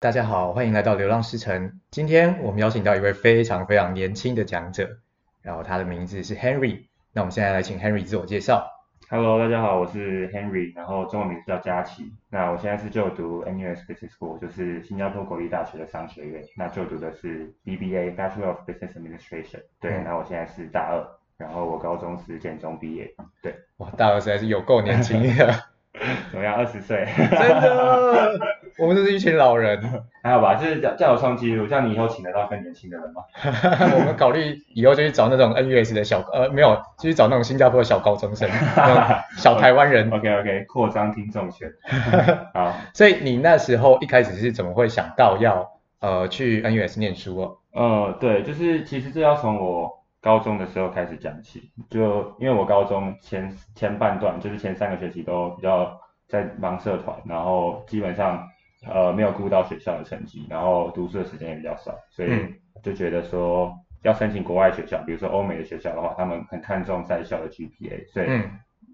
大家好，欢迎来到流浪师城。今天我们邀请到一位非常非常年轻的讲者，然后他的名字是 Henry。那我们现在来请 Henry 自我介绍。Hello，大家好，我是 Henry，然后中文名字叫佳琪。那我现在是就读 NUS Business School，就是新加坡国立大学的商学院。那就读的是 BBA Bachelor of Business Administration。对，那、嗯、我现在是大二，然后我高中是建中毕业。对，哇，大二实在是有够年轻的。怎么样？二十岁？真的。我们就是一群老人，还好吧，就是叫叫我创纪录，这样你以后请得到更年轻的人吗？我们考虑以后就去找那种 NUS 的小呃没有，就去找那种新加坡的小高中生，小台湾人。OK OK，扩张听众群。好，所以你那时候一开始是怎么会想到要呃去 NUS 念书哦？呃，对，就是其实这要从我高中的时候开始讲起，就因为我高中前前半段就是前三个学期都比较在忙社团，然后基本上。呃，没有顾到学校的成绩，然后读书的时间也比较少，所以就觉得说要申请国外学校，比如说欧美的学校的话，他们很看重在校的 GPA，所以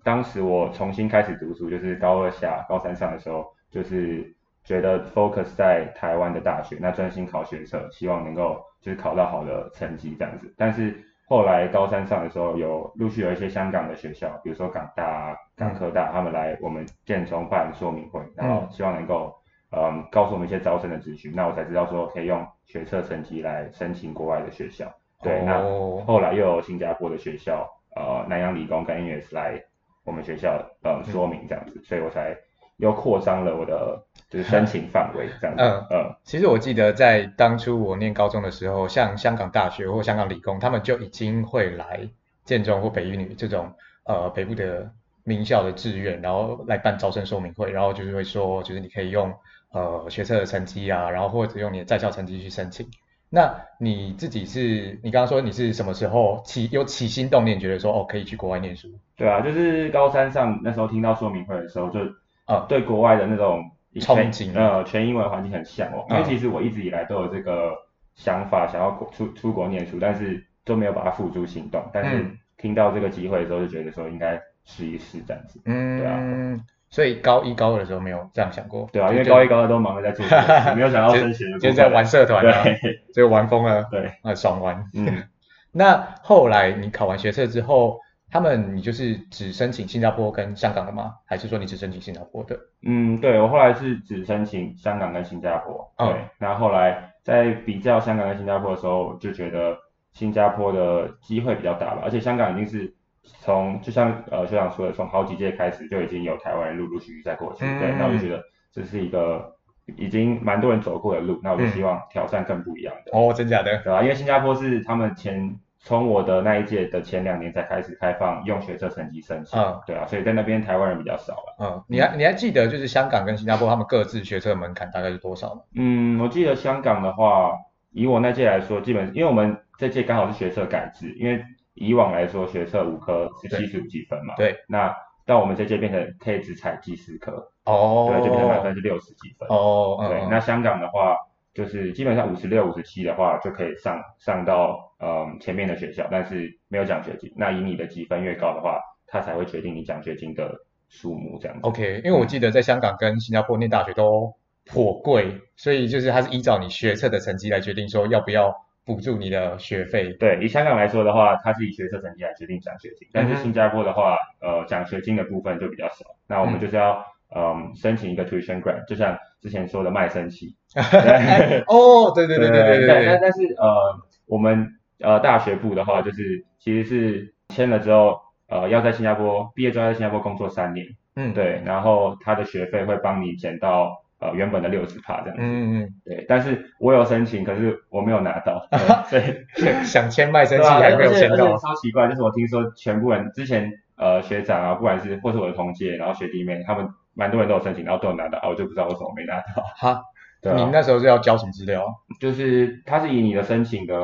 当时我重新开始读书，就是高二下、高三上的时候，就是觉得 focus 在台湾的大学，那专心考学测，希望能够就是考到好的成绩这样子。但是后来高三上的时候，有陆续有一些香港的学校，比如说港大、港科大，他们来我们建中办说明会，然后希望能够。嗯，告诉我们一些招生的资讯，那我才知道说可以用学测成绩来申请国外的学校。对，那后来又有新加坡的学校，呃，南洋理工跟 NUS 来我们学校，呃，说明这样子，嗯、所以我才又扩张了我的就是申请范围 这样子。嗯嗯，其实我记得在当初我念高中的时候，像香港大学或香港理工，他们就已经会来建中或北一女这种呃北部的名校的志愿，然后来办招生说明会，然后就是会说，就是你可以用。呃，学测的成绩啊，然后或者用你的在校成绩去申请。那你自己是，你刚刚说你是什么时候起有起心动念，觉得说哦可以去国外念书？对啊，就是高三上那时候听到说明会的时候，就呃对国外的那种憧憬，呃全英文环境很向往。因为其实我一直以来都有这个想法，想要出出国念书，但是都没有把它付诸行动。但是听到这个机会的时候，就觉得说应该试一试这样子。嗯，对啊。所以高一高二的时候没有这样想过，对啊，因为高一高二都忙着在做事，没有想到升学，就是在玩社团，对，就玩疯了，对，很爽玩。嗯，那后来你考完学测之后，他们你就是只申请新加坡跟香港的吗？还是说你只申请新加坡的？嗯，对，我后来是只申请香港跟新加坡，对，那后后来在比较香港跟新加坡的时候，就觉得新加坡的机会比较大吧，而且香港已经是。从就像呃学长说的，从好几届开始就已经有台湾人陆陆续续在过去，嗯、对，那我就觉得这是一个已经蛮多人走过的路，那我就希望挑战更不一样的。哦，真假的？对啊，因为新加坡是他们前从我的那一届的前两年才开始开放用学测成绩申请，嗯，对啊，所以在那边台湾人比较少了。嗯，你还你还记得就是香港跟新加坡他们各自学测门槛大概是多少吗？嗯，我记得香港的话，以我那届来说，基本因为我们这届刚好是学测改制，因为。以往来说，学测五科是七十五几分嘛？对。那到我们这届变成可以只采计四科。哦。对，就变成满分是六十几分。哦。对。那香港的话，就是基本上五十六、五十七的话，就可以上上到嗯前面的学校，但是没有奖学金。那以你的积分越高的话，他才会决定你奖学金的数目这样子。OK，因为我记得在香港跟新加坡念大学都颇贵，所以就是它是依照你学测的成绩来决定说要不要。补助你的学费。对，以香港来说的话，它是以学测成绩来决定奖学金，但是新加坡的话，呃，奖学金的部分就比较少。那我们就是要，嗯、呃，申请一个 tuition grant，就像之前说的卖身契。哦，对对对对对对。但但是呃，我们呃大学部的话，就是其实是签了之后，呃，要在新加坡毕业之后在新加坡工作三年。嗯。对，然后他的学费会帮你减到。呃，原本的六十趴这样子，嗯嗯，对，但是我有申请，可是我没有拿到，所以 想签卖身契还没有签到，超奇怪，就是我听说全部人之前呃学长啊，不管是或是我的同届，然后学弟妹，他们蛮多人都有申请，然后都有拿到，啊，我就不知道为什么没拿到。哈，对啊，你那时候是要交什么资料？就是他是以你的申请的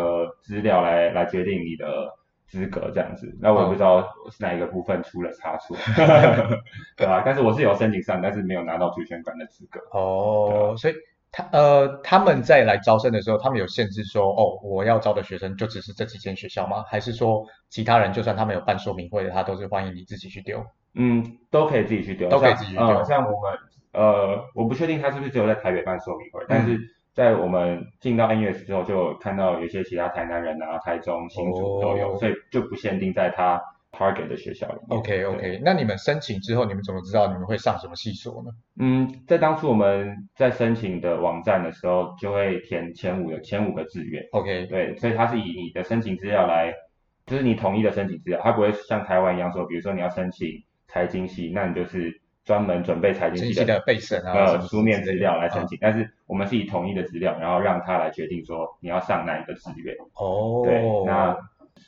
资料来来决定你的。资格这样子，那我也不知道是哪一个部分出了差错，对吧？但是我是有申请上，但是没有拿到主选管的资格。哦，所以他呃他们在来招生的时候，他们有限制说，哦，我要招的学生就只是这几间学校吗？还是说其他人就算他们有办说明会的，他都是欢迎你自己去丢？嗯，都可以自己去丢，都可以自己去丢。像我们呃，我不确定他是不是只有在台北办说明会，嗯、但是在我们进到 NUS 之后，就看到有些其他台南人啊、台中、新竹都有，哦、所以就不限定在他 target 的学校里面。OK OK，那你们申请之后，你们怎么知道你们会上什么系所呢？嗯，在当初我们在申请的网站的时候，就会填前五个前五个志愿。OK，对，所以它是以你的申请资料来，就是你统一的申请资料，它不会像台湾一样说，比如说你要申请财经系，那你就是。专门准备财经系的备审啊，呃，书面资料来申请，但是我们是以统一的资料，然后让他来决定说你要上哪一个志愿。哦，对，那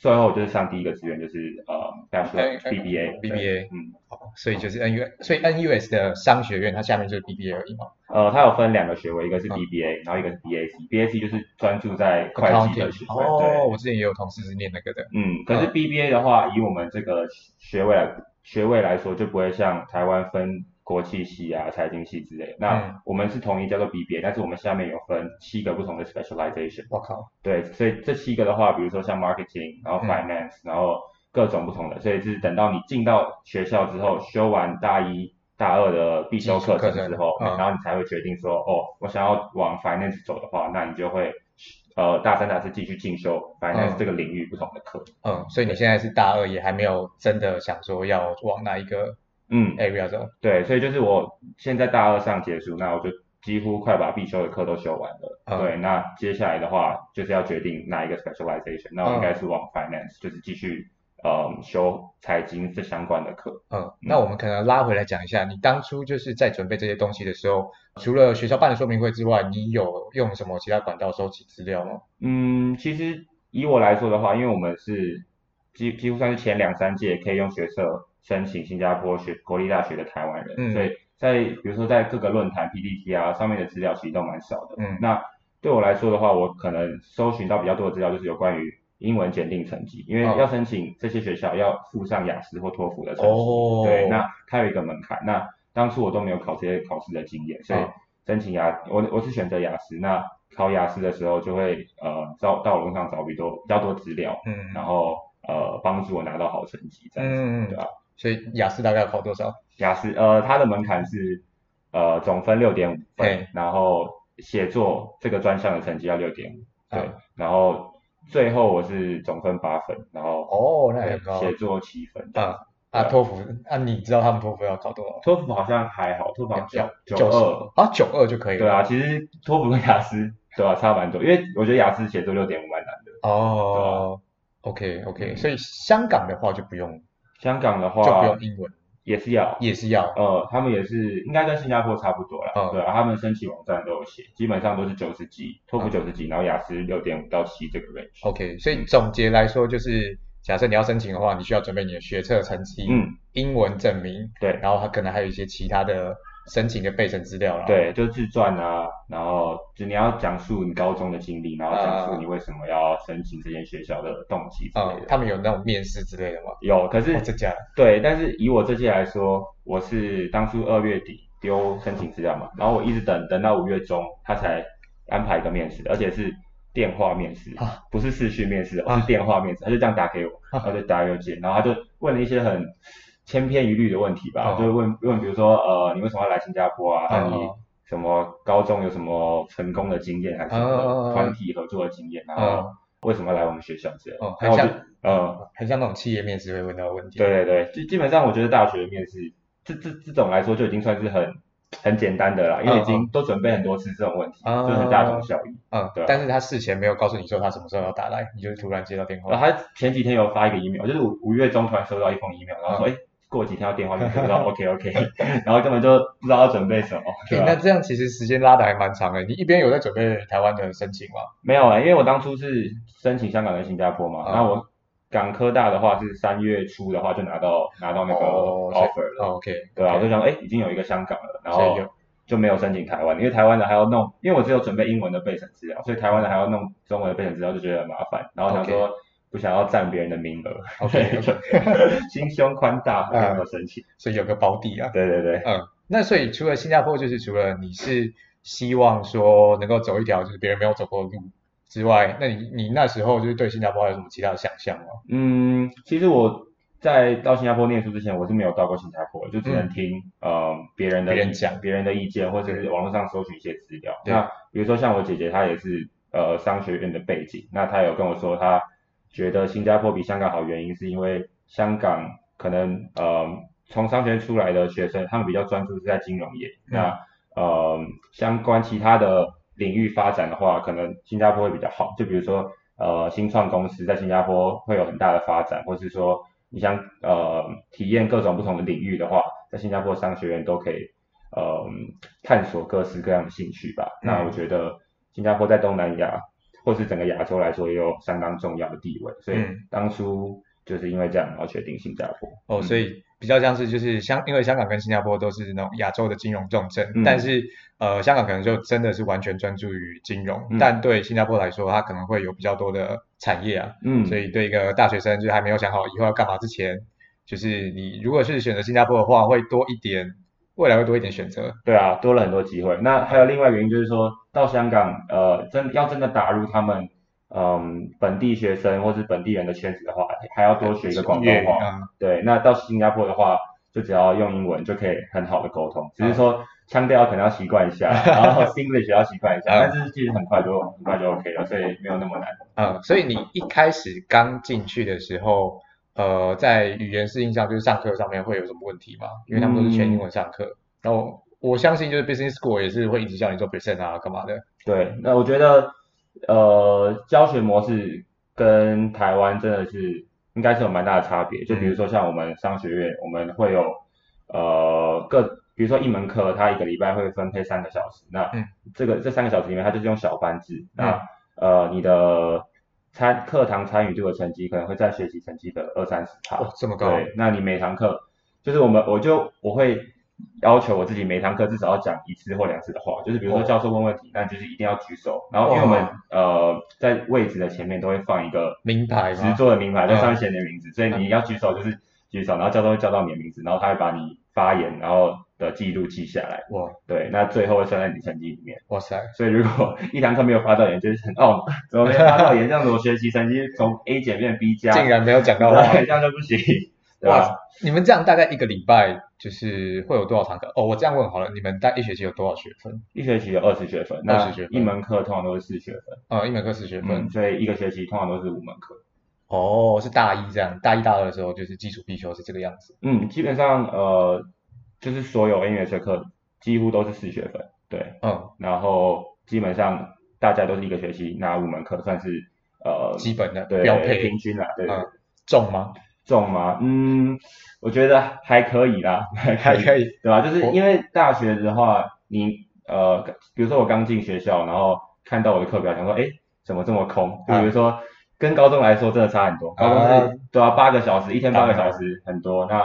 最后就是上第一个志愿就是呃，大学 BBA，BBA，嗯，所以就是 NU，所以 NUS 的商学院它下面就是 BBA 而已嘛。呃，它有分两个学位，一个是 BBA，然后一个是 BAC，BAC 就是专注在会计的学位。哦，我之前也有同事是念那个的。嗯，可是 BBA 的话，以我们这个学位来。学位来说就不会像台湾分国际系啊、财经系之类的。那我们是统一叫做 BBA，但是我们下面有分七个不同的 specialization。我靠。对，所以这七个的话，比如说像 marketing，然后 finance，、嗯、然后各种不同的，所以是等到你进到学校之后，修完大一、大二的必修课程之后，然后你才会决定说，哦，我想要往 finance 走的话，那你就会。呃，大三、大四继续进修，反正是这个领域不同的课。嗯，所以你现在是大二，也还没有真的想说要往哪一个嗯 area 走。对，所以就是我现在大二上结束，那我就几乎快把必修的课都修完了。嗯、对，那接下来的话就是要决定哪一个 specialization，那我应该是往 finance，、嗯、就是继续。呃，修财经这相关的课。嗯，那我们可能拉回来讲一下，你当初就是在准备这些东西的时候，除了学校办的说明会之外，你有用什么其他管道收集资料吗？嗯，其实以我来说的话，因为我们是几几乎算是前两三届可以用学测申请新加坡学国立大学的台湾人，嗯、所以在比如说在各个论坛 PPT 啊上面的资料其实都蛮少的。嗯，那对我来说的话，我可能搜寻到比较多的资料就是有关于。英文检定成绩，因为要申请这些学校要附上雅思或托福的成绩，哦、对，那它有一个门槛。那当初我都没有考这些考试的经验，所以申请雅，我我是选择雅思。那考雅思的时候就会呃找到网络上找比多比较多资料，嗯，然后呃帮助我拿到好成绩，这样子，嗯、对吧？所以雅思大概要考多少？雅思呃它的门槛是呃总分六点五分，然后写作这个专项的成绩要六点五，对，嗯、然后。最后我是总分八分，然后哦，那很高，写作七分。啊啊，托福啊，你知道他们托福要考多少？托福好像还好，托福九九二啊，九二就可以了。对啊，其实托福跟雅思对啊，差蛮多，因为我觉得雅思写作六点五蛮难的。哦，OK OK，所以香港的话就不用，香港的话就不用英文。也是要，也是要，呃，他们也是应该跟新加坡差不多了，嗯、对啊，他们申请网站都有写，基本上都是九十几，托福九十几，然后雅思六点五到七这个 range。OK，所以总结来说就是，假设你要申请的话，你需要准备你的学测成绩，嗯，英文证明，对，然后他可能还有一些其他的。申请的备审资料了，对，就自传啊，然后就你要讲述你高中的经历，然后讲述你为什么要申请这间学校的动机之类的。嗯、他们有那种面试之类的吗？有，可是、哦、这家对，但是以我这届来说，我是当初二月底丢申请资料嘛，然后我一直等等到五月中，他才安排一个面试，而且是电话面试，啊、不是视讯面试，而是电话面试，他就这样打给我，他就打邮件，然后他就问了一些很。千篇一律的问题吧，就会问问，比如说，呃，你为什么要来新加坡啊？那你什么高中有什么成功的经验，还是什么团体合作的经验？然后为什么要来我们学校之类的？很像，呃，很像那种企业面试会问到的问题。对对对，基基本上我觉得大学面试这这这种来说就已经算是很很简单的啦，因为已经都准备很多次这种问题，就很大同小异。嗯，对。但是他事前没有告诉你说他什么时候要打来，你就突然接到电话。然后他前几天有发一个 email，就是五五月中突然收到一封 email，然后说，哎。过几天要电话就知道，OK OK，然后根本就不知道要准备什么。欸、那这样其实时间拉的还蛮长的。你一边有在准备台湾的申请吗？没有啊，因为我当初是申请香港跟新加坡嘛。然后、嗯、我港科大的话是三月初的话就拿到拿到那个 offer 了。哦、OK，对啊，我就想哎，已经有一个香港了，然后就没有申请台湾，因为台湾的还要弄，因为我只有准备英文的备审资料，所以台湾的还要弄中文的备审资料就觉得很麻烦，然后想说。不想要占别人的名额，OK，心胸宽大，没有申请，所以有个保底啊。对对对，嗯，那所以除了新加坡，就是除了你是希望说能够走一条就是别人没有走过的路之外，那你你那时候就是对新加坡还有什么其他的想象吗？嗯，其实我在到新加坡念书之前，我是没有到过新加坡，就只能听、嗯、呃别人的别人讲别人的意见，或者是网络上搜取一些资料。那比如说像我姐姐，她也是呃商学院的背景，那她有跟我说，她觉得新加坡比香港好，原因是因为香港可能呃从商学院出来的学生，他们比较专注是在金融业，嗯、那呃相关其他的领域发展的话，可能新加坡会比较好。就比如说呃新创公司在新加坡会有很大的发展，或是说你想呃体验各种不同的领域的话，在新加坡商学院都可以呃探索各式各样的兴趣吧。嗯、那我觉得新加坡在东南亚或是整个亚洲来说也有相当重要的地位，所以当初就是因为这样然后决定新加坡。哦，所以。比较像是就是香，因为香港跟新加坡都是那种亚洲的金融重镇，嗯、但是呃香港可能就真的是完全专注于金融，嗯、但对新加坡来说，它可能会有比较多的产业啊，嗯，所以对一个大学生就是还没有想好以后要干嘛之前，就是你如果是选择新加坡的话，会多一点，未来会多一点选择。对啊，多了很多机会。那还有另外原因就是说到香港，呃，真要真的打入他们。嗯，本地学生或是本地人的圈子的话，还要多学一个广东话。嗯、对，那到新加坡的话，就只要用英文就可以很好的沟通，只是说腔调可能要习惯一下，然后 English 要习惯一下，嗯、但是其实很快就很快就 OK 了，所以没有那么难。嗯，所以你一开始刚进去的时候，呃，在语言适应上，就是上课上面会有什么问题吗？因为他们都是全英文上课，嗯、然后我相信就是 Business School 也是会一直叫你做 present 啊，干嘛的。对，那我觉得。呃，教学模式跟台湾真的是应该是有蛮大的差别。就比如说像我们商学院，我们会有呃各，比如说一门课，它一个礼拜会分配三个小时。那这个这三个小时里面，它就是用小班制。那呃，你的参课堂参与度的成绩可能会占学习成绩的二三十趴。哦，这么高。对，那你每堂课就是我们我就我会。要求我自己每堂课至少要讲一次或两次的话，就是比如说教授问问题，那就是一定要举手。然后因为我们呃在位置的前面都会放一个名牌，实做的名牌，在上面写你的名字，所以你要举手就是举手，然后教授会叫到你的名字，然后他会把你发言然后的记录记下来。哇，对，那最后会算在你成绩里面。哇塞，所以如果一堂课没有发到言，就是很懊哦，怎么没发到言？这样子我学习成绩从 A 减变 B 加，竟然没有讲到话，这样就不行。哇，你们这样大概一个礼拜就是会有多少堂课？哦，我这样问好了，你们大一学期有多少学分？一学期有二十学分，二十学分，那一门课通常都是四学分。哦，一门课四学分，嗯，所以一个学期通常都是五门课。哦，是大一这样，大一大二的时候就是基础必修是这个样子。嗯，基本上呃，就是所有音乐学科几乎都是四学分，对，嗯，然后基本上大家都是一个学期拿五门课，算是呃基本的对标配平均啦，对，嗯，重吗？重吗？嗯，我觉得还可以啦，还可以，还可以对吧？就是因为大学的话，你呃，比如说我刚进学校，然后看到我的课表，想说，哎，怎么这么空？就比如说跟高中来说，真的差很多。高中是对啊，八个小时，一天八个小时，很多。那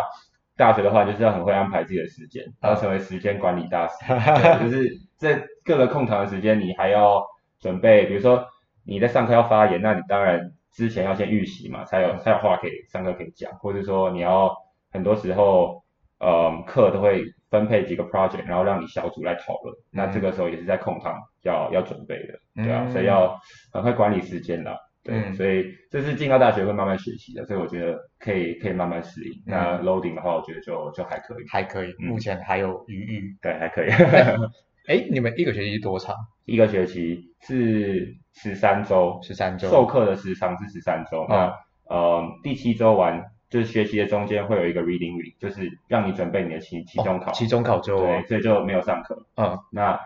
大学的话，就是要很会安排自己的时间，然后成为时间管理大师。就是在各个空堂的时间，你还要准备，比如说你在上课要发言，那你当然。之前要先预习嘛，才有才有话可以上课可以讲，或者说你要很多时候，嗯，课都会分配几个 project，然后让你小组来讨论，嗯、那这个时候也是在空堂要要准备的，对啊，嗯、所以要很会管理时间啦，对，嗯、所以这是进到大学会慢慢学习的，所以我觉得可以可以慢慢适应。嗯、那 loading 的话，我觉得就就还可以，还可以，嗯、目前还有余裕，对，还可以。哎，你们一个学期多长？一个学期是十三周，十三周。授课的时长是十三周。嗯、那呃，第七周完，就是学习的中间会有一个 reading week，就是让你准备你的期期中考。哦、期中考就对，所以就没有上课。嗯。那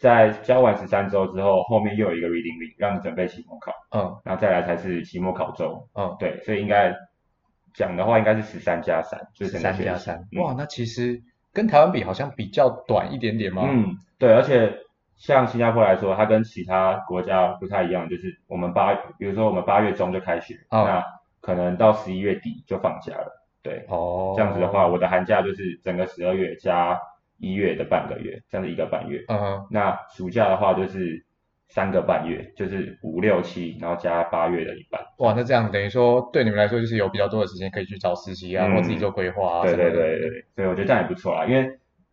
在教完十三周之后，后面又有一个 reading week，让你准备期末考。嗯。然后再来才是期末考周。嗯。对，所以应该讲的话应该是十三加三，就是十三加三。哇，那其实。跟台湾比好像比较短一点点吗？嗯，对，而且像新加坡来说，它跟其他国家不太一样，就是我们八，比如说我们八月中就开学，哦、那可能到十一月底就放假了。对，哦，这样子的话，我的寒假就是整个十二月加一月的半个月，这样子一个半月。嗯哼，那暑假的话就是。三个半月，就是五六七，然后加八月的一半。哇，那这样等于说对你们来说就是有比较多的时间可以去找实习啊，或、嗯、自己做规划啊。对对对对，所以我觉得这样也不错啦，因为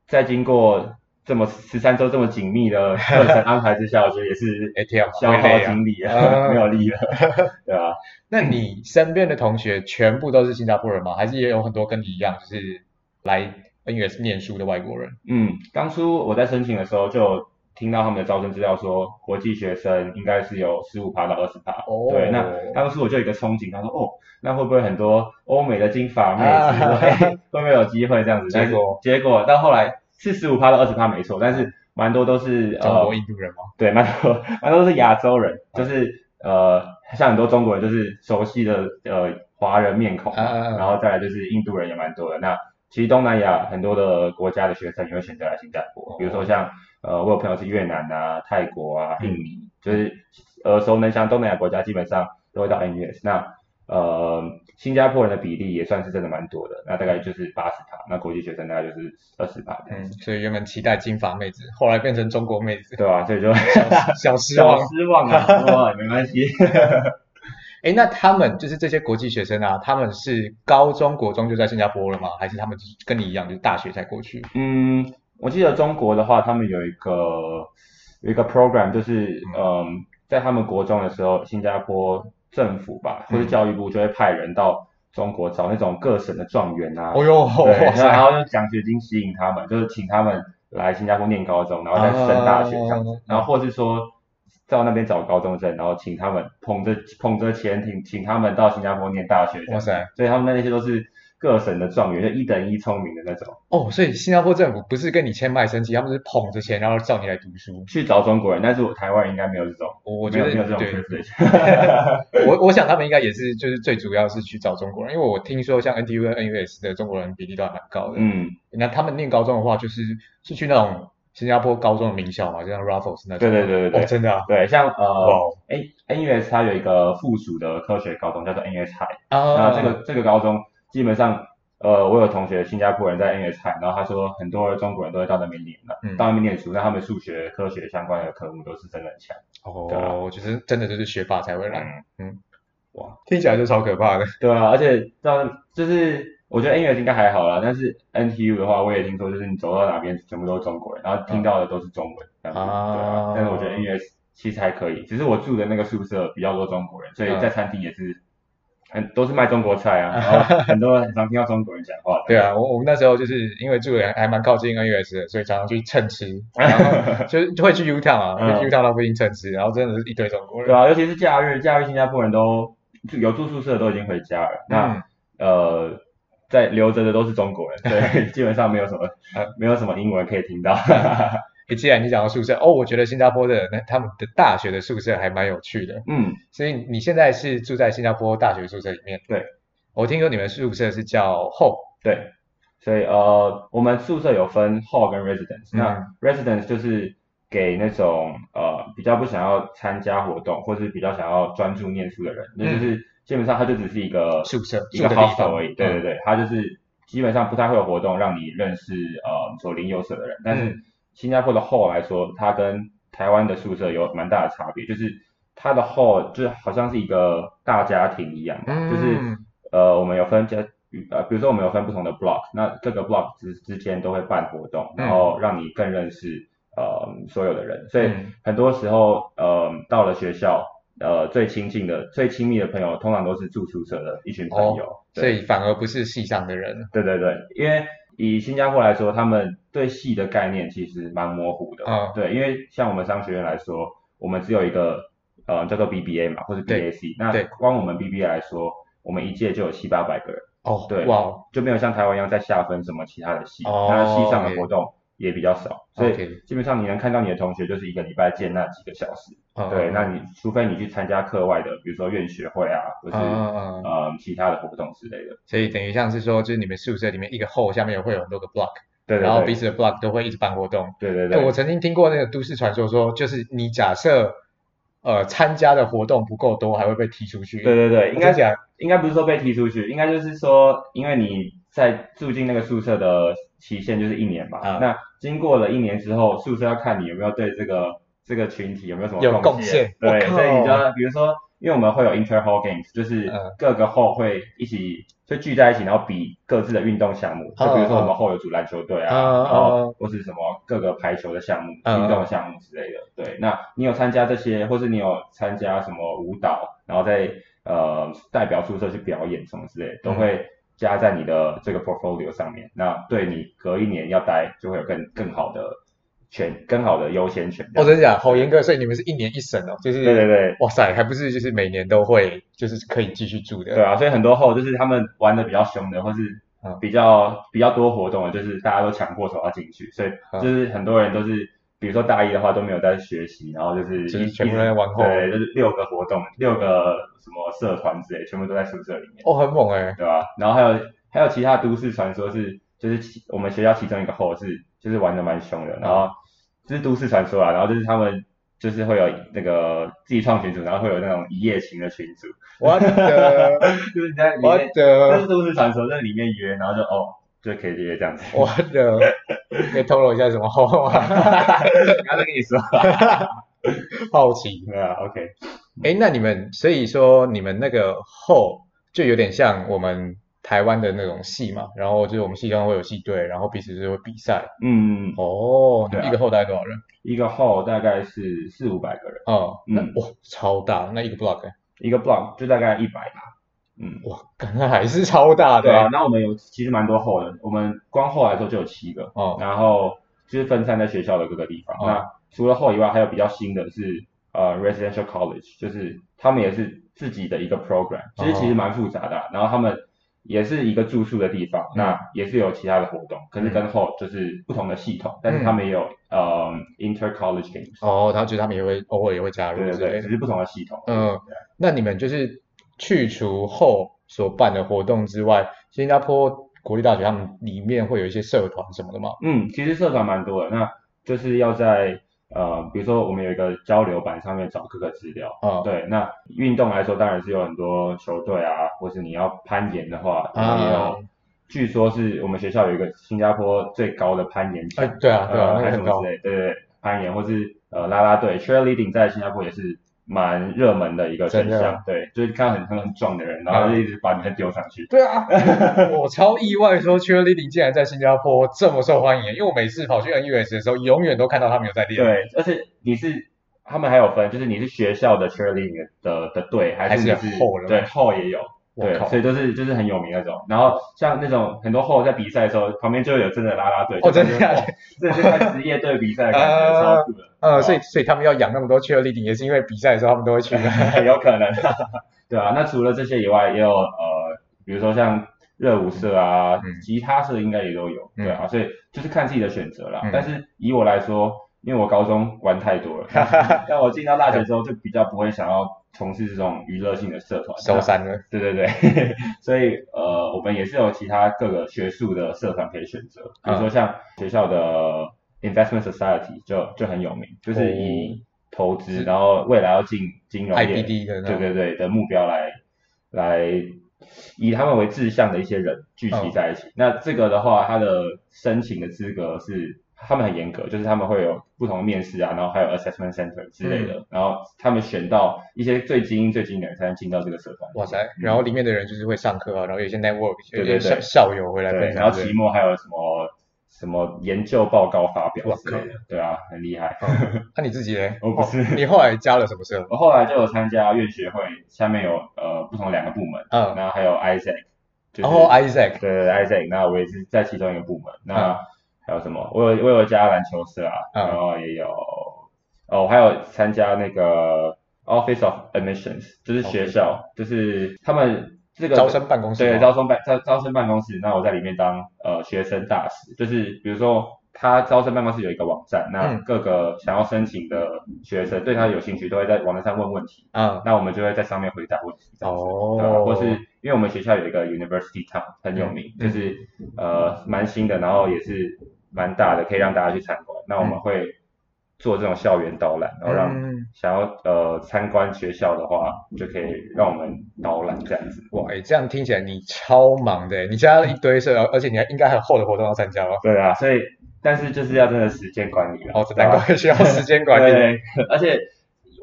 在经过这么十三周这么紧密的课程安排之下，我觉得也是 消耗精力啊，没有力了，对吧？那你身边的同学全部都是新加坡人吗？还是也有很多跟你一样，就是来 NUS 念书的外国人？嗯，当初我在申请的时候就听到他们的招生资料说，国际学生应该是有十五趴到二十趴。哦。对，那当时我就有一个憧憬，他说哦，那会不会很多欧美的金发妹子、啊、会不会有机会这样子？结果结果到后来。是十五趴到二十趴没错，但是蛮多都是中国、印度人吗？对，蛮多 蛮多都是亚洲人，就是呃，像很多中国人就是熟悉的呃华人面孔，然后再来就是印度人也蛮多的。那其实东南亚很多的国家的学生也会选择来新加坡，比如说像呃我有朋友是越南啊、泰国啊、印尼，就是耳熟能详东南亚国家基本上都会到 NUS。那呃，新加坡人的比例也算是真的蛮多的，那大概就是八十趴，那国际学生大概就是二十趴。嗯，所以原本期待金发妹子，后来变成中国妹子，对吧、啊？所以就小失望，小失望啊，哇，没关系。哎，那他们就是这些国际学生啊，他们是高中国中就在新加坡了吗？还是他们跟你一样，就是大学才过去？嗯，我记得中国的话，他们有一个有一个 program，就是嗯、呃，在他们国中的时候，新加坡。政府吧，或者教育部就会派人到中国找那种各省的状元啊，哦哟，对，然后用奖学金吸引他们，就是请他们来新加坡念高中，然后再升大学这样子，啊、然后或是说到那边找高中生，然后请他们捧着捧着钱，请请他们到新加坡念大学，哇塞，所以他们那些都是。各省的状元就一等一聪明的那种。哦，所以新加坡政府不是跟你签卖身契，他们是捧着钱然后叫你来读书。去找中国人，但是我台湾人应该没有这种，我我觉得没有这种对 我我想他们应该也是就是最主要是去找中国人，因为我听说像 NTU 跟 NUS 的中国人比例都还蛮高的，嗯，那他们念高中的话就是是去那种新加坡高中的名校嘛，就像 Raffles 那种，对对对对对，哦、真的啊，对，像呃 NUS 它有一个附属的科学高中叫做 NUS High，啊，那这个这个高中。基本上，呃，我有同学新加坡人在 NUS High，然后他说很多中国人都会到那边念的，嗯、到那边念书，那他们数学、科学相关的科目都是真的很强。哦，我觉得真的就是学霸才会来。嗯，嗯。哇，听起来就超可怕的。对啊，而且这样就是我觉得 NUS 应该还好啦，但是 NTU 的话，我也听说就是你走到哪边全部都是中国人，然后听到的都是中文。啊。对啊。但是我觉得 NUS 其实还可以，只是我住的那个宿舍比较多中国人，所以在餐厅也是。很都是卖中国菜啊，然后很多人很常听到中国人讲话。对啊，我我们那时候就是因为住的还蛮靠近 NUS 的，所以常常去蹭吃，然后就就会去 U Town 啊，去 U Town 那附近蹭吃，然后真的是一堆中国人。对啊，尤其是假日，假日新加坡人都有住宿舍都已经回家了，那呃在留着的都是中国人，对，基本上没有什么没有什么英文可以听到。既然你讲到宿舍，哦，我觉得新加坡的那他们的大学的宿舍还蛮有趣的。嗯，所以你现在是住在新加坡大学宿舍里面？对，我听说你们宿舍是叫 hall。对，所以呃，我们宿舍有分 hall 跟 residence。那 residence 就是给那种呃比较不想要参加活动，或是比较想要专注念书的人，那就是基本上它就只是一个宿舍一个 hostel 而已。对对对，它就是基本上不太会有活动让你认识呃左邻右舍的人，但是。新加坡的 hall 来说，它跟台湾的宿舍有蛮大的差别，就是它的 hall 就好像是一个大家庭一样，嗯、就是呃我们有分家呃比如说我们有分不同的 block，那这个 block 之之间都会办活动，然后让你更认识呃所有的人，所以很多时候呃到了学校呃最亲近的最亲密的朋友通常都是住宿舍的一群朋友，哦、所以反而不是系上的人。对对对，因为。以新加坡来说，他们对系的概念其实蛮模糊的。嗯，对，因为像我们商学院来说，我们只有一个呃叫做 BBA 嘛，或者 BAC。那光我们 BBA 来说，我们一届就有七八百个人。哦，对，哇，就没有像台湾一样再下分什么其他的系。哦，那系上的活动也比较少，所以基本上你能看到你的同学就是一个礼拜见那几个小时。对，那你除非你去参加课外的，比如说院学会啊，或是呃其他的活动之类的。所以等于像是说，就是你们宿舍里面一个 hall 下面会有很多个 block，对，然后彼此的 block 都会一直办活动。对对对。我曾经听过那个都市传说，说就是你假设呃参加的活动不够多，还会被踢出去。对对对，应该讲应该不是说被踢出去，应该就是说，因为你在住进那个宿舍的期限就是一年嘛，那经过了一年之后，宿舍要看你有没有对这个。这个群体有没有什么贡献？对，所以你就比如说，因为我们会有 inter hall games，就是各个 hall 会一起，就聚在一起，然后比各自的运动项目，就比如说我们后有组篮球队啊，然后或是什么各个排球的项目、运动项目之类的。对，那你有参加这些，或是你有参加什么舞蹈，然后在呃代表宿舍去表演什么之类，都会加在你的这个 portfolio 上面。那对你隔一年要待，就会有更更好的。权更好的优先权哦，真的假的？好严格，所以你们是一年一审哦，就是对对对，哇塞，还不是就是每年都会就是可以继续住的，对啊，所以很多后就是他们玩的比较凶的，或是比较、嗯、比较多活动的，就是大家都抢过手要进去，所以就是很多人都是，比如说大一的话都没有在学习，然后就是就是全部都在玩后，对，就是六个活动，六个什么社团之类，全部都在宿舍里面，哦，很猛哎，对吧？然后还有还有其他都市传说是，就是其我们学校其中一个后是就是玩的蛮凶的，然后。这是都市传说啊，然后就是他们就是会有那个自己创群组，然后会有那种一夜情的群组。我的，就是你在里面，我的，这是都市传说，在里面约，然后就哦，就可以约这样子。我的，可以透露一下什么后吗？刚才跟你说，好奇对啊，OK。哎，那你们所以说你们那个后就有点像我们。台湾的那种戏嘛，然后就是我们戏中会有戏队，然后彼此就会比赛。嗯哦，对、啊，一个后大概多少人？一个后大概是四五百个人。哦，那哇，超大，那一个 block，一个 block 就大概一百吧。嗯，哇，那还是超大的。对啊，那我们有其实蛮多后的，我们光后来说就有七个。哦，然后就是分散在学校的各个地方。哦、那除了后以外，还有比较新的是呃 residential college，就是他们也是自己的一个 program，其实其实蛮复杂的、啊。哦、然后他们。也是一个住宿的地方，嗯、那也是有其他的活动，可是跟后就是不同的系统，嗯、但是他们也有呃 inter college games。哦，然后就是他们也会偶尔也会加入，对对对，只是不同的系统。嗯，对那你们就是去除后所办的活动之外，新加坡国立大学他们里面会有一些社团什么的吗？嗯，其实社团蛮多的，那就是要在。呃，比如说我们有一个交流板，上面找各个资料。啊、哦，对，那运动来说，当然是有很多球队啊，或是你要攀岩的话，啊，也有。据说是我们学校有一个新加坡最高的攀岩墙。哎，对啊，对啊，还是什么之类，对对对，攀岩或是呃啦啦队，cheerleading 在新加坡也是。蛮热门的一个选项，对，就是看很很很壮的人，然后就一直把女生丢上去。对啊，我超意外说 cheerleading 竟然在新加坡这么受欢迎，因为我每次跑去 NUS 的时候，永远都看到他们有在练。对，而且你是他们还有分，就是你是学校的 cheerleading 的的队，还是你是后对后也有。对，所以都是就是很有名那种，然后像那种很多后在比赛的时候，旁边就有真的啦啦队，哦，真的，这是在职业队比赛的感觉，超酷的。呃，所以所以他们要养那么多 cheerleading，也是因为比赛的时候他们都会去，有可能。对啊，那除了这些以外，也有呃，比如说像热舞社啊，吉他社应该也都有，对啊，所以就是看自己的选择啦。但是以我来说，因为我高中玩太多了，但我进到大学之后就比较不会想要。从事这种娱乐性的社团，收山了。对对对，所以呃，我们也是有其他各个学术的社团可以选择，比如说像学校的 Investment Society 就就很有名，就是以投资，哦、然后未来要进金融业的，对对对的目标来来以他们为志向的一些人聚集在一起。哦、那这个的话，它的申请的资格是。他们很严格，就是他们会有不同的面试啊，然后还有 assessment center 之类的，嗯、然后他们选到一些最精英、最精英的人才能进到这个社团。哇塞！嗯、然后里面的人就是会上课啊，然后有些 network，对对对，校校友回来分享。然后期末还有什么什么研究报告发表之类的，对啊，很厉害。那你自己呢？我不是。你后来加了什么社？我后来就有参加院学会，下面有呃不同两个部门，嗯，然后还有 Isaac，然后 Isaac，对对 Isaac，那我也是在其中一个部门，那。还有什么？我有我有加篮球社啊，嗯、然后也有哦，我还有参加那个 Office of Admissions，就是学校.就是他们这个招生办公室，对，招生办招招生办公室。那我在里面当呃学生大使，就是比如说他招生办公室有一个网站，那各个想要申请的学生对他有兴趣，都会在网站上问问题，嗯，那我们就会在上面回答问题，哦，对？或是因为我们学校有一个 University Town 很有名，嗯、就是呃蛮新的，然后也是。蛮大的，可以让大家去参观。那我们会做这种校园导览，然后让想要呃参观学校的话，就可以让我们导览这样子。哇，哎，这样听起来你超忙的，你加了一堆社，而且你还应该还有后的活动要参加哦。对啊，所以但是就是要真的时间管理了。哦，难怪需要时间管理。对，而且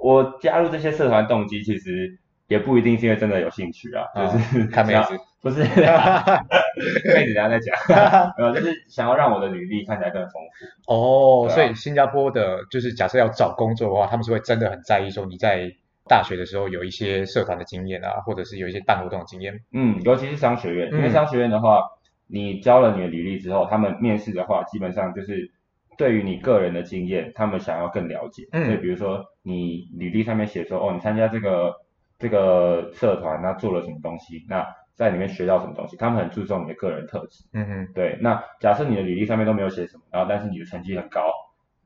我加入这些社团动机其实也不一定是因为真的有兴趣啊，就是看妹子。不是，妹子等下再讲，没有，就是想要让我的履历看起来更丰富。哦，啊、所以新加坡的，就是假设要找工作的话，他们是会真的很在意说你在大学的时候有一些社团的经验啊，或者是有一些办活动的经验。嗯，尤其是商学院，因为商学院的话，嗯、你交了你的履历之后，他们面试的话，基本上就是对于你个人的经验，他们想要更了解。嗯，所以比如说你履历上面写说，哦，你参加这个这个社团，那做了什么东西，那。在里面学到什么东西，他们很注重你的个人特质。嗯哼，对。那假设你的履历上面都没有写什么，然后但是你的成绩很高，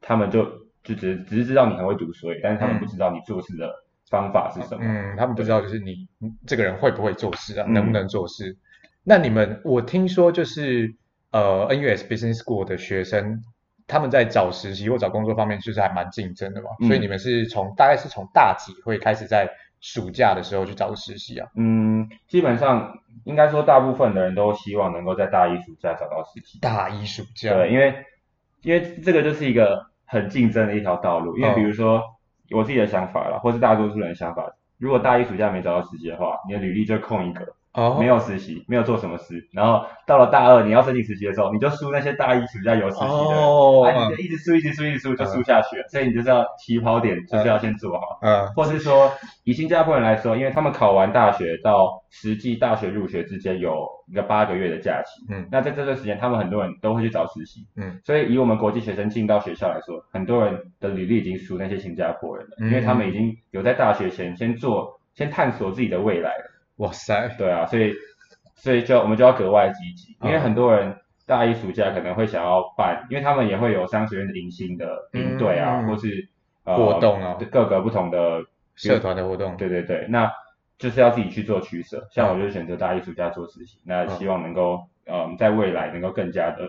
他们就就只只是知道你很会读书，但是他们不知道你做事的方法是什么。嗯，他们不知道就是你这个人会不会做事啊，嗯、能不能做事。那你们，我听说就是呃，NUS Business School 的学生，他们在找实习或找工作方面就是还蛮竞争的嘛。嗯、所以你们是从大概是从大几会开始在暑假的时候去找个实习啊？嗯，基本上应该说大部分的人都希望能够在大一暑假找到实习。大一暑假？对，因为因为这个就是一个很竞争的一条道路。因为比如说我自己的想法啦，或是大多数人的想法，如果大一暑假没找到实习的话，你的履历就空一格。哦，没有实习，没有做什么事，然后到了大二你要申请实习的时候，你就输那些大一暑假有实习的，哦，啊，你就一直输，一直输，一直输，就输下去了。所以你就是要起跑点，就是要先做好。嗯，或是说以新加坡人来说，因为他们考完大学到实际大学入学之间有一个八个月的假期，嗯，那在这段时间，他们很多人都会去找实习，嗯，所以以我们国际学生进到学校来说，很多人的履历已经输那些新加坡人了，因为他们已经有在大学前先做，先探索自己的未来了。哇塞，对啊，所以所以就我们就要格外积极，因为很多人大一暑假可能会想要办，因为他们也会有商学院的迎新的营队啊，嗯、或是、呃、活动啊，各个不同的社团的活动。对对对，那就是要自己去做取舍。像我就选择大一暑假做实习，嗯、那希望能够嗯、呃、在未来能够更加的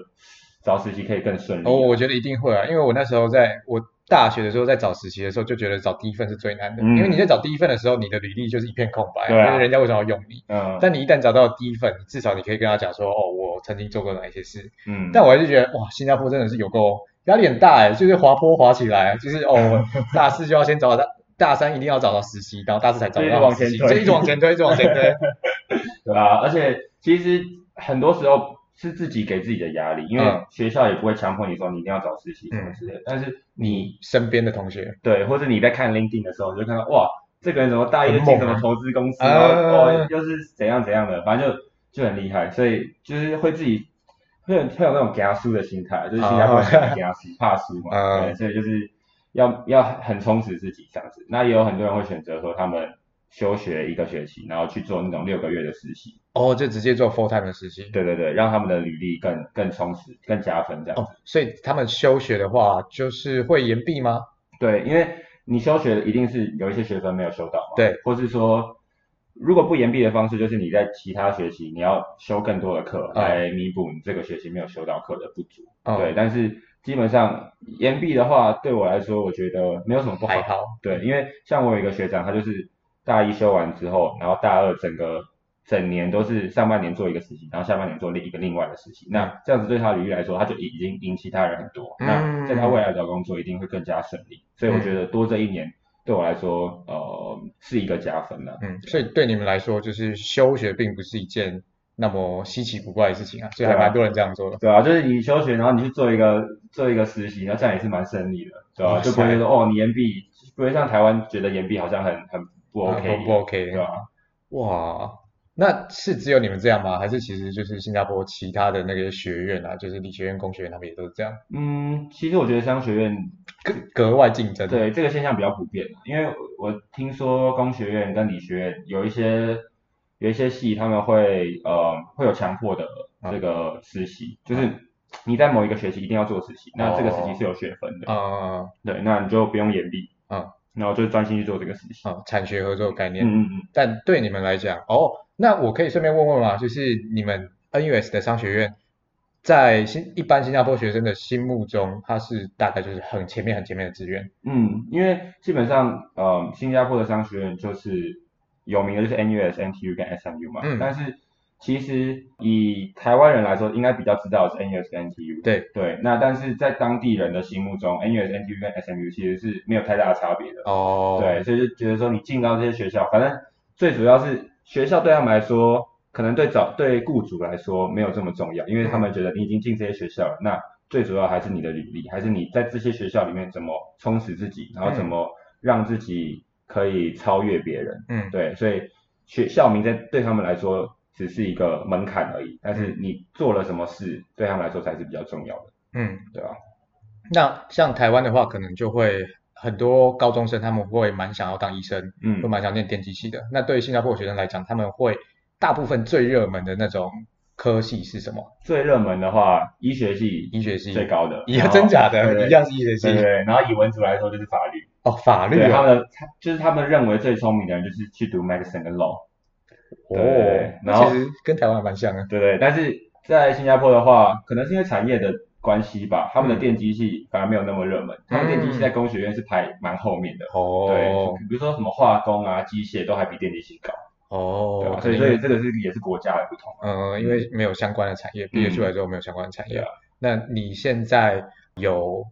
找实习可以更顺利。哦，我觉得一定会啊，因为我那时候在我。大学的时候在找实习的时候就觉得找第一份是最难的，嗯、因为你在找第一份的时候，你的履历就是一片空白，因为、啊、人家为什么要用你？嗯，但你一旦找到第一份，至少你可以跟他讲说，哦，我曾经做过哪一些事。嗯，但我还是觉得，哇，新加坡真的是有够压力很大哎，就是滑坡滑起来，就是哦，大四就要先找到，大三一定要找到实习，然后大四才找到实习，往前推，就一直往前推，一直往前推，对啊，而且其实很多时候。是自己给自己的压力，因为学校也不会强迫你说你一定要找实习什么之类的。嗯、但是你身边的同学，对，或者你在看 LinkedIn 的时候，你就看到哇，这个人怎么大一就进什么投资公司，然后哦又是怎样怎样的，反正就就很厉害，所以就是会自己会有会有那种给他输的心态，就是新加坡人给他输，怕输嘛，所以就是要要很充实自己这样子。那也有很多人会选择说他们。休学一个学期，然后去做那种六个月的实习。哦，就直接做 full time 的实习。对对对，让他们的履历更更充实、更加分这样。哦，所以他们休学的话，就是会延毕吗？对，因为你休学一定是有一些学分没有修到嘛。对，或是说，如果不延毕的方式，就是你在其他学期你要修更多的课，哦、来弥补你这个学期没有修到课的不足。哦、对，但是基本上延毕的话，对我来说，我觉得没有什么不好。好。对，因为像我有一个学长，他就是。大一修完之后，然后大二整个整年都是上半年做一个实习，然后下半年做另一个另外的实习。那这样子对他履历来说，他就已经赢其他人很多。嗯、那在他未来找工作一定会更加顺利。所以我觉得多这一年对我来说，呃，是一个加分的。嗯，所以对你们来说，就是休学并不是一件那么稀奇古怪的事情啊。所以还蛮多人这样做的。对啊，就是你休学，然后你去做一个做一个实习，那这样也是蛮顺利的，对吧？就不会说哦，你延毕，不会像台湾觉得延毕好像很很。不 OK，不 OK，对吧？哇，那是只有你们这样吗？还是其实就是新加坡其他的那个学院啊，就是理学院、工学院，他们也都是这样？嗯，其实我觉得商学院格格外竞争。对，这个现象比较普遍，因为我听说工学院跟理学院有一些有一些系他们会呃会有强迫的这个实习，啊、就是你在某一个学期一定要做实习，啊、那这个实习是有学分的。啊，对，那你就不用延毕。啊。然后就专心去做这个事情。哦，产学合作概念。嗯嗯嗯。但对你们来讲，哦，那我可以顺便问问吗？就是你们 NUS 的商学院，在新一般新加坡学生的心目中，它是大概就是很前面很前面的志愿。嗯，因为基本上，呃，新加坡的商学院就是有名的就是 NUS、NTU 跟 SMU 嘛。嗯。但是。其实以台湾人来说，应该比较知道的是 NUS 跟 NTU。对对，那但是在当地人的心目中，NUS、NTU 跟 SMU 其实是没有太大的差别的。哦。对，所以就觉得说你进到这些学校，反正最主要是学校对他们来说可能对找对雇主来说没有这么重要，因为他们觉得你已经进这些学校了，那最主要还是你的履历，还是你在这些学校里面怎么充实自己，然后怎么让自己可以超越别人。嗯，对，所以学校名在对他们来说只是一个门槛而已，但是你做了什么事对他们来说才是比较重要的。嗯，对吧？那像台湾的话，可能就会。很多高中生他们会蛮想要当医生，嗯，会蛮想念电机系的。那对于新加坡学生来讲，他们会大部分最热门的那种科系是什么？最热门的话，医学系，医学系最高的，也 真假的，一样是医学系。对，然后以文组来说就是法律。哦，法律。他们就是他们认为最聪明的人就是去读 medicine 跟 law。哦，然后其实跟台湾蛮像的。对对，但是在新加坡的话，可能是因为产业的。关系吧，他们的电机系反而没有那么热门，嗯、他们电机系在工学院是排蛮后面的。哦，对，比如说什么化工啊、机械都还比电机系高。哦，对吧？所以所以这个是也是国家的不同。嗯，因为没有相关的产业，毕业出来之后没有相关的产业。嗯、那你现在有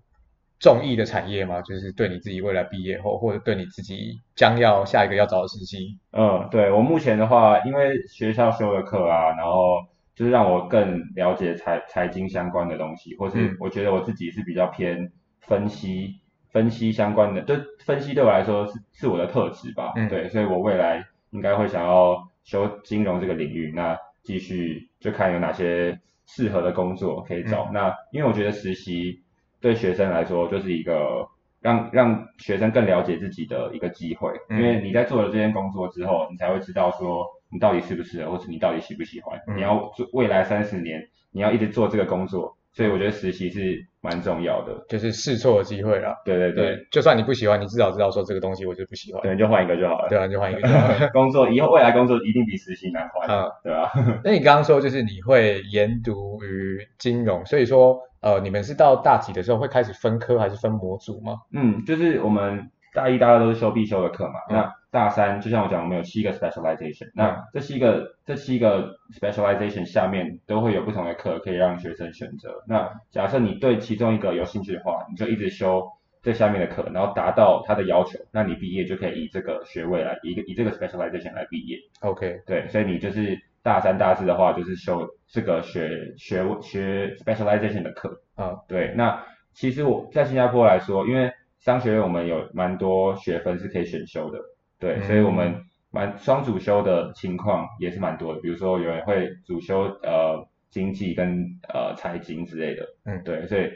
中意的产业吗？就是对你自己未来毕业后，或者对你自己将要下一个要找的实习？嗯，对我目前的话，因为学校修的课啊，然后。就是让我更了解财财经相关的东西，或是我觉得我自己是比较偏分析分析相关的，就分析对我来说是是我的特质吧，嗯、对，所以我未来应该会想要修金融这个领域，那继续就看有哪些适合的工作可以找。嗯、那因为我觉得实习对学生来说就是一个让让学生更了解自己的一个机会，因为你在做了这件工作之后，你才会知道说。你到底适不适合，或是你到底喜不喜欢？嗯、你要做未来三十年，你要一直做这个工作，所以我觉得实习是蛮重要的，就是试错的机会啦。对对对，对，就算你不喜欢，你至少知道说这个东西我就不喜欢，对，就换一个就好了。对啊，就换一个就好了。工作以后未来工作一定比实习难换，嗯，对吧、啊？那你刚刚说就是你会研读于金融，所以说呃，你们是到大几的时候会开始分科还是分模组吗？嗯，就是我们大一、大二都是修必修的课嘛，嗯、那。大三就像我讲，我们有七个 specialization，那这七个这七个 specialization 下面都会有不同的课可以让学生选择。那假设你对其中一个有兴趣的话，你就一直修这下面的课，然后达到他的要求，那你毕业就可以以这个学位来一个以这个 specialization 来毕业。OK，对，所以你就是大三大四的话，就是修这个学学学 specialization 的课。啊，对，那其实我在新加坡来说，因为商学院我们有蛮多学分是可以选修的。对，所以我们蛮双主修的情况也是蛮多的，比如说有人会主修呃经济跟呃财经之类的，嗯，对，所以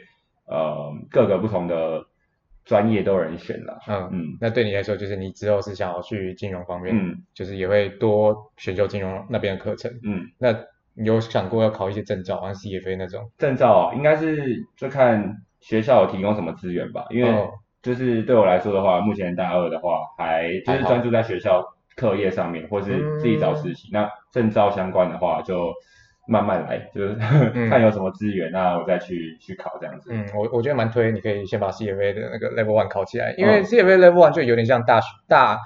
呃各个不同的专业都有人选了，嗯嗯，那对你来说就是你之后是想要去金融方面，嗯，就是也会多选修金融那边的课程，嗯，那你有想过要考一些证照，像 CFA 那种？证照，应该是就看学校有提供什么资源吧，因为。哦。就是对我来说的话，目前大二的话，还就是专注在学校课业上面，或是自己找实习。嗯、那证照相关的话，就慢慢来，就是、嗯、看有什么资源，那我再去去考这样子。嗯，我我觉得蛮推，你可以先把 CFA 的那个 Level One 考起来，因为 CFA Level One 就有点像大学大，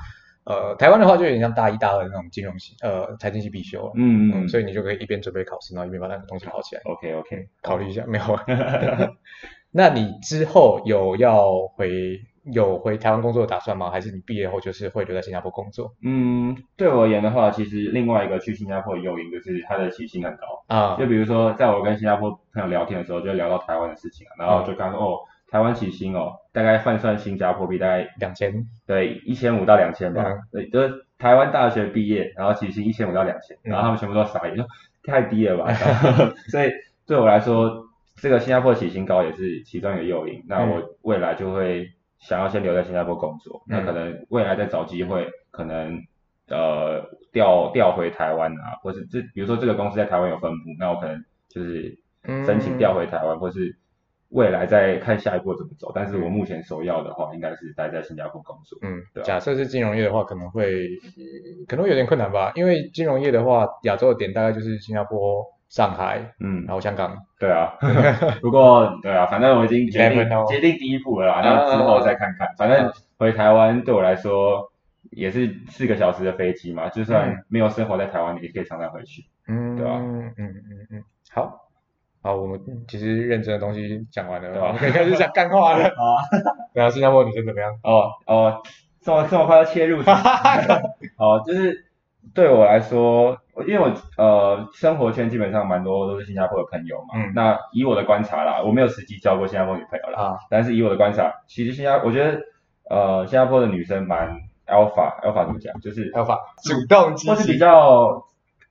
呃，台湾的话就有点像大一、大二的那种金融系，呃，财经系必修。嗯嗯，嗯，所以你就可以一边准备考试，然后一边把那个东西考起来。OK OK，考虑一下，没有。那你之后有要回有回台湾工作的打算吗？还是你毕业后就是会留在新加坡工作？嗯，对我而言的话，其实另外一个去新加坡的诱因就是它的起薪很高啊。就比如说，在我跟新加坡朋友聊天的时候，就聊到台湾的事情，然后就刚说、嗯、哦，台湾起薪哦，大概换算新加坡币大概两千，对，一千五到两千吧。嗯、对，就是台湾大学毕业，然后起薪一千五到两千，然后他们全部都傻眼，说太低了吧。所以对我来说。这个新加坡起薪高也是其中一个诱因，那我未来就会想要先留在新加坡工作，嗯、那可能未来再找机会，可能呃调调回台湾啊，或是这比如说这个公司在台湾有分部，那我可能就是申请调回台湾，嗯、或是未来再看下一步怎么走。但是我目前首要的话，应该是待在新加坡工作。嗯，对、啊。假设是金融业的话，可能会可能会有点困难吧，因为金融业的话，亚洲的点大概就是新加坡。上海，嗯，然后香港，对啊，不过对啊，反正我已经决定决定第一步了啦，那之后再看看。反正回台湾对我来说也是四个小时的飞机嘛，就算没有生活在台湾，也可以常常回去，嗯，对吧？嗯嗯嗯嗯，好，好，我们其实认真的东西讲完了，对吧？我们可以开始讲干话了。啊 对啊，新加坡女生怎么样？哦哦，这么这么快要切入，好，就是。对我来说，因为我呃生活圈基本上蛮多都是新加坡的朋友嘛，嗯，那以我的观察啦，我没有实际交过新加坡女朋友啦，啊，但是以我的观察，其实新加我觉得呃新加坡的女生蛮 alpha，alpha 怎么讲？就是 alpha 主动积极，或是比较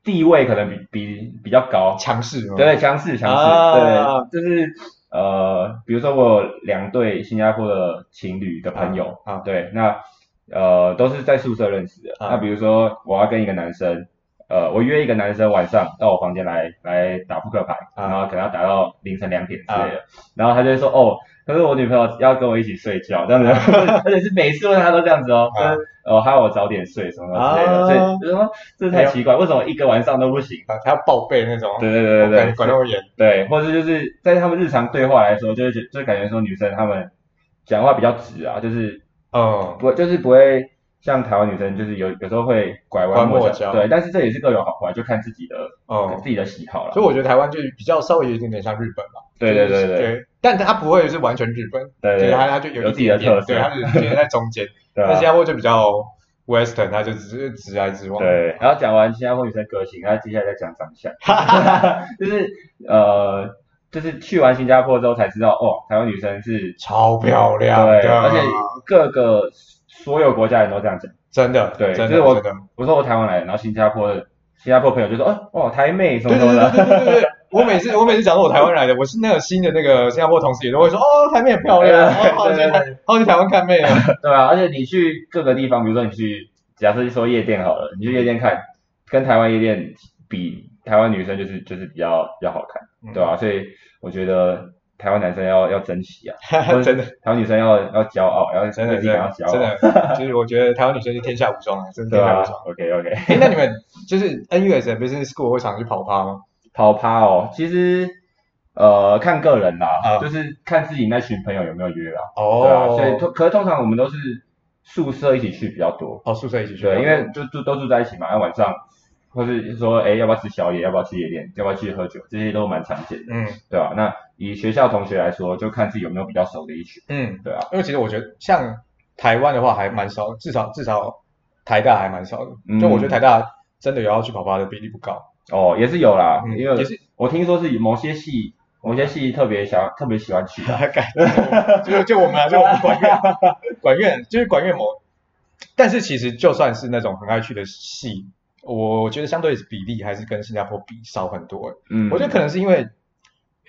地位可能比比比较高，强势吗？对，强势强势，啊、对，就是呃比如说我有两对新加坡的情侣的朋友，啊，啊对，那呃都是在宿舍认识的，啊、那比如说我要跟一个男生。呃，我约一个男生晚上到我房间来来打扑克牌，啊、然后可能要打到凌晨两点之类的，啊、然后他就会说，哦，可是我女朋友要跟我一起睡觉，这样子，啊、而且是每次问他都这样子哦，啊、就是呃，还要我早点睡什么之类的，啊、所以就是说这太奇怪，为什么一个晚上都不行？他要报备那种，对对对对对，管那么严，对，或者就是在他们日常对话来说，就会觉就感觉说女生她们讲话比较直啊，就是，嗯，不就是不会。像台湾女生就是有有时候会拐弯抹角，对，但是这也是各有好坏，就看自己的哦自己的喜好了。所以我觉得台湾就比较稍微有一点点像日本吧。对对对对。但它不会是完全日本，对，它它就有自己的特色，对，它是觉在中间。那新加坡就比较 Western，它就只是直来直往。对。然后讲完新加坡女生个性，然后接下来再讲长相。哈哈哈。就是呃，就是去完新加坡之后才知道，哦，台湾女生是超漂亮，对，而且各个。所有国家人都这样讲，真的，对，真的，就是我，我说我台湾来的，然后新加坡的新加坡朋友就说，哦，哦，台妹什么什么的，对对对对对，我每次我每次讲说我台湾来的，我是那个新的那个新加坡同事也都会说，哦，台妹很漂亮，哦，好去台，好去台湾看妹啊，对啊，而且你去各个地方，比如说你去，假设说夜店好了，你去夜店看，跟台湾夜店比，台湾女生就是就是比较比较好看，对吧？所以我觉得。台湾男生要要珍惜啊，真的。台湾女生要要骄傲，要真的真的要骄傲。真的，就是我觉得台湾女生是天下无双啊，真的天下无双。OK OK。哎，那你们就是 NUSM Business School 会常去跑趴吗？跑趴哦，其实呃看个人啦，就是看自己那群朋友有没有约啦。哦。对啊，所以通可是通常我们都是宿舍一起去比较多。哦，宿舍一起去。对，因为就住都住在一起嘛，然后晚上。或是说，哎，要不要吃宵夜？要不要去夜店？要不要去喝酒？这些都蛮常见的，嗯，对吧？那以学校同学来说，就看自己有没有比较熟的一群，嗯，对啊。因为其实我觉得，像台湾的话还蛮少，至少至少台大还蛮少的。就我觉得台大真的有要去跑趴的比例不高。哦，也是有啦，因为也是我听说是某些系，某些系特别想特别喜欢去 的。就就我们啊，就我们管院，管院就是管院某。但是其实就算是那种很爱去的系。我觉得相对比例还是跟新加坡比少很多，嗯，我觉得可能是因为，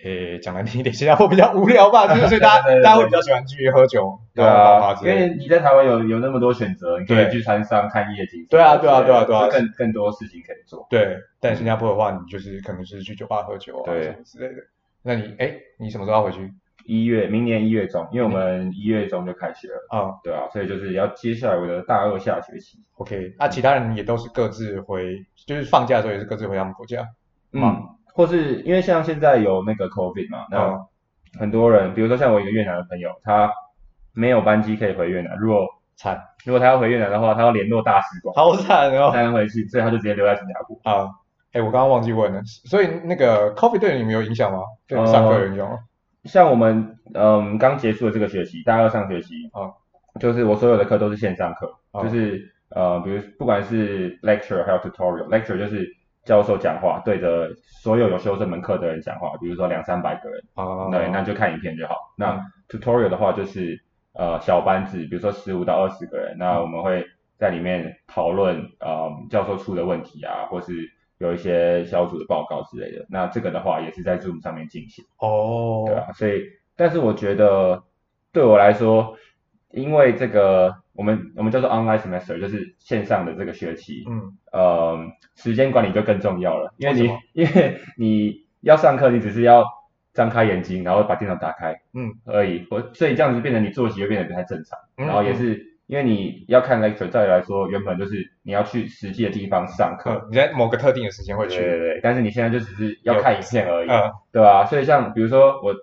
诶，讲难听一点，新加坡比较无聊吧，就是所以大家大家会比较喜欢去喝酒，对啊，因为你在台湾有有那么多选择，你可以去餐商看夜景，对啊对啊对啊对啊，更更多事情可以做，对，但新加坡的话，你就是可能是去酒吧喝酒啊什么之类的，那你哎，你什么时候要回去？一月，明年一月中，因为我们一月中就开学了啊，对啊，所以就是要接下来我的大二下学期。OK，那其他人也都是各自回，就是放假的时候也是各自回他们国家。嗯，或是因为像现在有那个 COVID 嘛，那很多人，比如说像我一个越南的朋友，他没有班机可以回越南，如果惨，如果他要回越南的话，他要联络大使馆，好惨哦，才能回去，所以他就直接留在新加坡。啊，哎，我刚刚忘记问了，所以那个 COVID 对你们有影响吗？对上课有影响吗？像我们嗯刚结束的这个学期，大二上学期啊，就是我所有的课都是线上课，就是呃，比如不管是 lecture 还有 tutorial，lecture 就是教授讲话对着所有有修这门课的人讲话，比如说两三百个人，啊，对，那就看影片就好。那 tutorial 的话就是呃小班制，比如说十五到二十个人，那我们会在里面讨论呃教授出的问题啊，或是。有一些小组的报告之类的，那这个的话也是在 Zoom 上面进行。哦，oh. 对啊，所以，但是我觉得对我来说，因为这个我们我们叫做 online semester，就是线上的这个学期，嗯，呃，时间管理就更重要了，因为你 因为你要上课，你只是要张开眼睛，然后把电脑打开，嗯，而已，我所以这样子变成你作息就变得不太正常，嗯、然后也是。因为你要看 lecture，再来说，原本就是你要去实际的地方上课，你在某个特定的时间会去，对对对。但是你现在就只是要看影片而已，嗯、对吧？所以像比如说我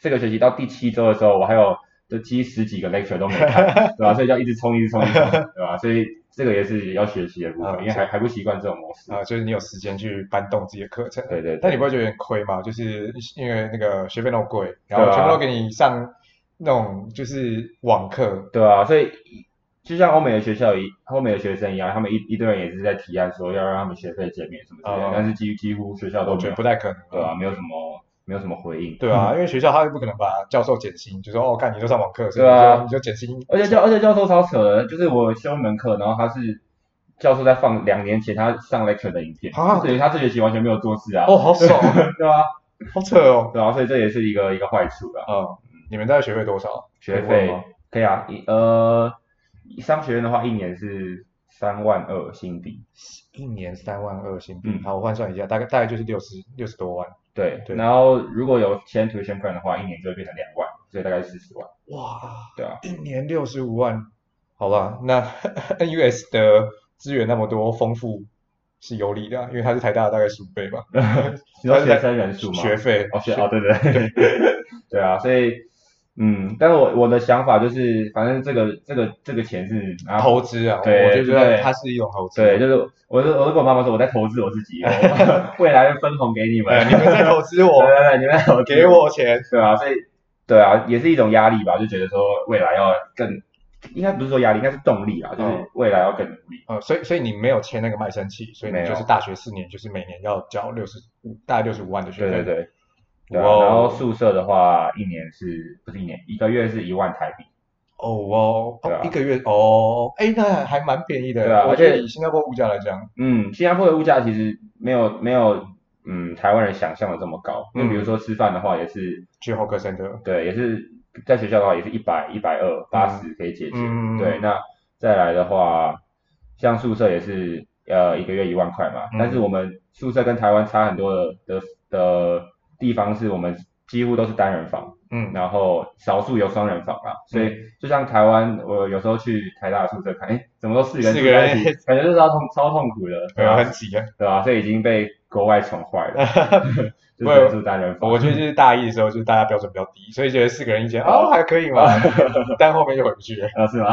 这个学期到第七周的时候，我还有就积十几个 lecture 都没看，对吧？所以要一直冲，一直冲，一直冲，对吧？所以这个也是要学习的部分，嗯、因为还还不习惯这种模式啊，就是你有时间去搬动自己的课程，对，对对。但你不会觉得有点亏吗？就是因为那个学费那么贵，然后全部都给你上那种就是网课，对啊，所以。就像欧美的学校一欧美的学生一样，他们一一堆人也是在提案说要让他们学费减免什么之类的，嗯、但是几几乎学校都觉得不太可能，对啊，没有什么没有什么回应，对啊，因为学校他又不可能把教授减薪，就说哦，看你都上网课，对啊，你就减薪，而且教而且教授超扯的，就是我修一门课，然后他是教授在放两年前他上 lecture 的影片，啊，所以他这学期完全没有做事啊，哦，好爽，对吧？好扯哦，对啊，所以这也是一个一个坏处啊。嗯，你们大概学费多少？学费可以啊，一呃。商学院的话，一年是三万二新币，一年三万二新币。好，我换算一下，大概大概就是六十六十多万。对，对。然后如果有签 tuition plan 的话，一年就会变成两万，所以大概是四十万。哇，对啊，一年六十五万。好吧，那 NUS 的资源那么多，丰富是有理的，因为它是台大的大概十五倍吧。你说学生人数吗？学费。哦，学哦，对对对。对啊，所以。嗯，但是我我的想法就是，反正这个这个这个钱是投资啊，对，我就觉得它是一种投资。对，就是我就我就跟我妈妈说，我在投资我自己，未来分红给你们，你们在投资我，对对对，你们投给我钱，对啊，所以对啊，也是一种压力吧，就觉得说未来要更，应该不是说压力，应该是动力啊，就是未来要更努力。嗯，所以所以你没有签那个卖身契，所以你就是大学四年就是每年要交六十五，大概六十五万的学费。对对对。对啊，然后宿舍的话，一年是不是一年？一个月是一万台币。哦哦，对啊，一个月哦，哎，那还蛮便宜的。对啊，而且以新加坡物价来讲，嗯，新加坡的物价其实没有没有嗯台湾人想象的这么高。因为比如说吃饭的话，也是去 hawker center，对，也是在学校的话也是一百一百二八十可以解决。对，那再来的话，像宿舍也是呃一个月一万块嘛，但是我们宿舍跟台湾差很多的的的。地方是我们几乎都是单人房，嗯，然后少数有双人房啊，所以就像台湾，我有时候去台大宿舍看，哎，怎么都四个人住在一起，感觉就是超痛超痛苦的，对啊，很挤啊，对吧？所以已经被国外宠坏了，就是住单人房。我觉得就是大一的时候，就是大家标准比较低，所以觉得四个人一间 哦还可以嘛，但后面就回不去了，啊是吗？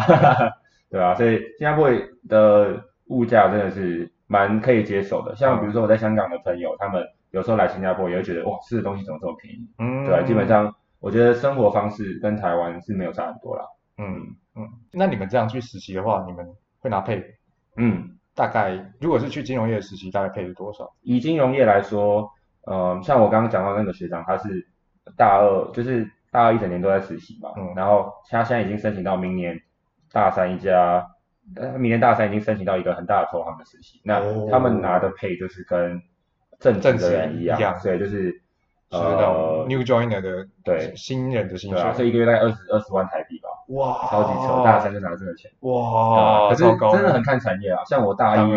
对啊，所以新加坡的物价真的是蛮可以接受的，像比如说我在香港的朋友，他们。有时候来新加坡也会觉得哇，吃的东西怎么这么便宜？嗯，对，基本上我觉得生活方式跟台湾是没有差很多啦。嗯嗯，那你们这样去实习的话，你们会拿配？嗯，大概如果是去金融业实习，大概配是多少？以金融业来说，呃，像我刚刚讲到那个学长，他是大二，就是大二一整年都在实习嘛。嗯，然后他现在已经申请到明年大三一家，呃，明年大三已经申请到一个很大的投行的实习。那他们拿的配就是跟正正的人一样，对，就是呃 new joiner 的对新人的薪水，所以一个月大概二十二十万台币吧，哇，超级扯，大三就拿这个钱，哇，可是真的很看产业啊，像我大一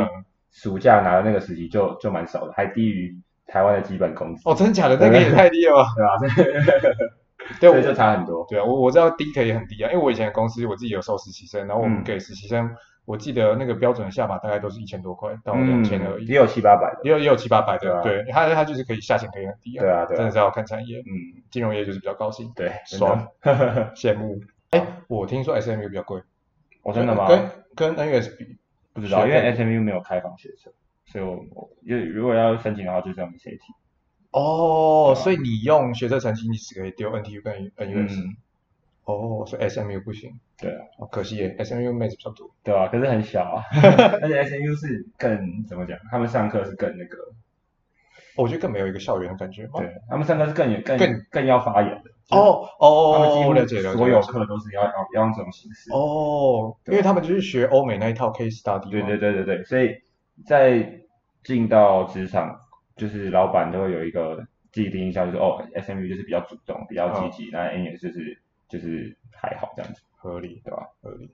暑假拿的那个实习就就蛮少的，还低于台湾的基本工资。哦，真的假的？那个也太低了吧？对吧？对，所以就差很多。对啊，我我知道低可以很低啊，因为我以前的公司我自己有收实习生，然后我们给实习生。我记得那个标准的下巴大概都是一千多块到两千而已，也有七八百的，也有也有七八百的，对，它它就是可以下限可以很低啊，对啊，对，真的是要看产业，嗯，金融业就是比较高兴，对，爽，羡慕。哎，我听说 SMU 比较贵，哦，真的吗？跟跟 NUS 比，不知道，因为 SMU 没有开放学测，所以我我如果要申请的话，就是用 SAT。哦，所以你用学测成绩，你只可以丢 NTU 跟 NUS。哦，所以 SMU 不行，对啊，可惜耶，SMU 妹子比较多，对啊，可是很小啊，而且 SMU 是更怎么讲？他们上课是更那个，我觉得更没有一个校园的感觉，对，他们上课是更更更更要发言的，哦哦，他们几乎所有课都是要要要用这种形式，哦，因为他们就是学欧美那一套 case study，对对对对对，所以在进到职场，就是老板都会有一个既定印象，就是哦，SMU 就是比较主动，比较积极，那 NUS 就是。就是还好这样子，合理对吧？合理。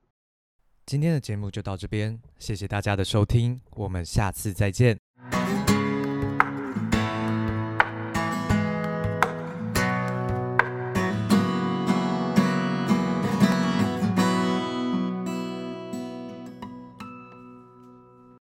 今天的节目就到这边，谢谢大家的收听，我们下次再见。